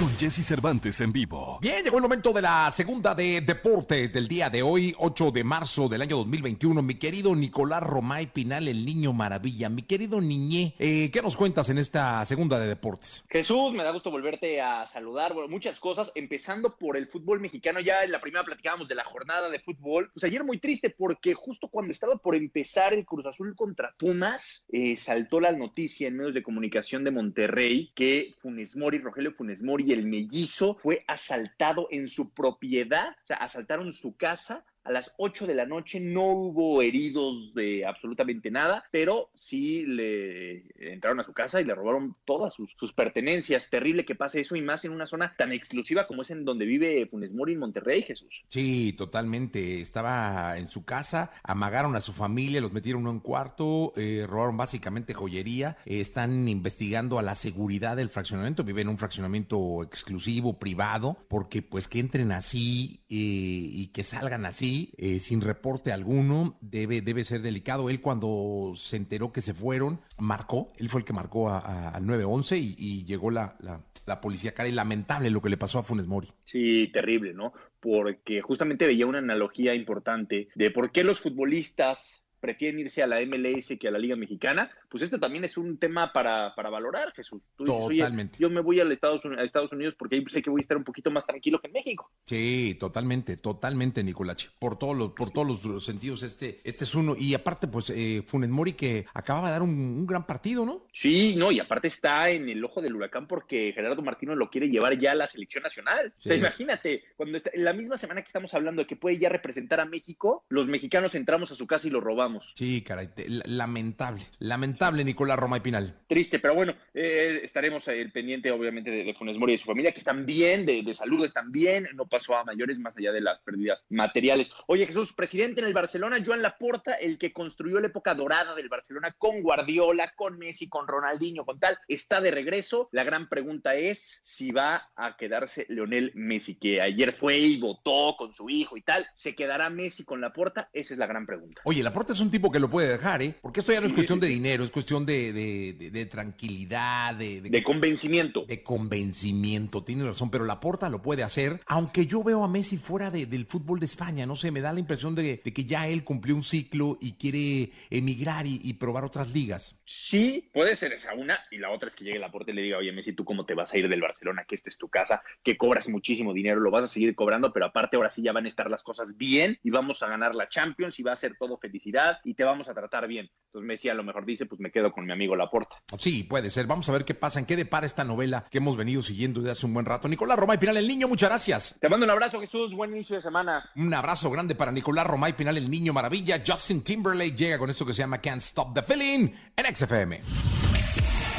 Con Jesse Cervantes en vivo. Bien, llegó el momento de la segunda de deportes del día de hoy, 8 de marzo del año 2021. Mi querido Nicolás Romay Pinal, el niño maravilla. Mi querido Niñé, eh, ¿qué nos cuentas en esta segunda de deportes? Jesús, me da gusto volverte a saludar. Bueno, muchas cosas, empezando por el fútbol mexicano. Ya en la primera platicábamos de la jornada de fútbol. Pues ayer muy triste porque justo cuando estaba por empezar el Cruz Azul contra Pumas, eh, saltó la noticia en medios de comunicación de Monterrey que Funes Mori, Rogelio Funes Mori, el mellizo, fue asaltado en su propiedad, o sea, asaltaron su casa a las 8 de la noche no hubo heridos de absolutamente nada, pero sí le entraron a su casa y le robaron todas sus, sus, pertenencias. Terrible que pase eso y más en una zona tan exclusiva como es en donde vive Funes Mori en Monterrey, Jesús. Sí, totalmente. Estaba en su casa, amagaron a su familia, los metieron en un cuarto, eh, robaron básicamente joyería. Eh, están investigando a la seguridad del fraccionamiento. Viven en un fraccionamiento exclusivo, privado, porque pues que entren así eh, y que salgan así eh, sin reporte alguno, debe, debe ser delicado. Él cuando se enteró que se fueron, marcó, él fue el que marcó al 911 y, y llegó la, la, la policía cara y lamentable lo que le pasó a Funes Mori. Sí, terrible, ¿no? Porque justamente veía una analogía importante de por qué los futbolistas prefieren irse a la MLS que a la Liga Mexicana, pues esto también es un tema para, para valorar, Jesús. Tú dices, Totalmente. yo me voy a Estados, a Estados Unidos porque ahí sé que voy a estar un poquito más tranquilo que en México. Sí, totalmente, totalmente, Nicolache. Por todos los, por todos los sentidos, este, este es uno. Y aparte, pues, eh, Funes Mori que acababa de dar un, un, gran partido, ¿no? Sí, no, y aparte está en el ojo del huracán porque Gerardo Martino lo quiere llevar ya a la selección nacional. Sí. O sea, imagínate, cuando está, en la misma semana que estamos hablando de que puede ya representar a México, los mexicanos entramos a su casa y lo robamos. Sí, caray, lamentable, lamentable Nicolás Roma y Pinal. Triste, pero bueno, eh, estaremos el pendiente obviamente de, de, Funes Mori y de su familia, que están bien, de, de, salud están bien, no pasó a mayores más allá de las pérdidas materiales. Oye Jesús, presidente en el Barcelona, Joan Laporta, el que construyó la época dorada del Barcelona con Guardiola, con Messi, con Ronaldinho, con tal, está de regreso. La gran pregunta es si va a quedarse Leonel Messi, que ayer fue y votó con su hijo y tal, ¿se quedará Messi con Laporta? Esa es la gran pregunta. Oye, Laporta es un tipo que lo puede dejar, ¿eh? Porque esto ya no es cuestión de dinero, es cuestión de, de, de, de tranquilidad, de, de, convencimiento. De convencimiento, tienes razón, pero Laporta lo puede hacer, aunque yo veo a Messi fuera del fútbol de España, no sé, me da la impresión de, que ya él cumplió un ciclo y quiere emigrar y, y, probar otras ligas. Sí, puede ser esa una, y la otra es que llegue Laporta y le diga, oye Messi, ¿tú cómo te vas a ir del Barcelona? Que este es tu casa, que cobras muchísimo dinero, lo vas a seguir cobrando, pero aparte ahora sí ya van a estar las cosas bien y vamos a ganar la Champions y va a ser todo felicidad y te vamos a tratar bien. Entonces Messi a lo mejor dice, pues me quedo con mi amigo Laporta. Sí, puede ser. Vamos a ver qué pasa, en qué depara esta novela que hemos venido siguiendo desde hace un buen rato. Nicolás Romay Pinal, el niño, muchas gracias. Te mando un abrazo, Jesús. Buen inicio de semana. Un abrazo grande para Nicolás Romay Pinal, el niño maravilla. Justin Timberlake llega con esto que se llama Can't Stop the Feeling en XFM.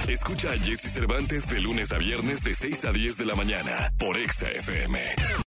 Escucha a Jesse Cervantes de lunes a viernes de 6 a 10 de la mañana por XFM.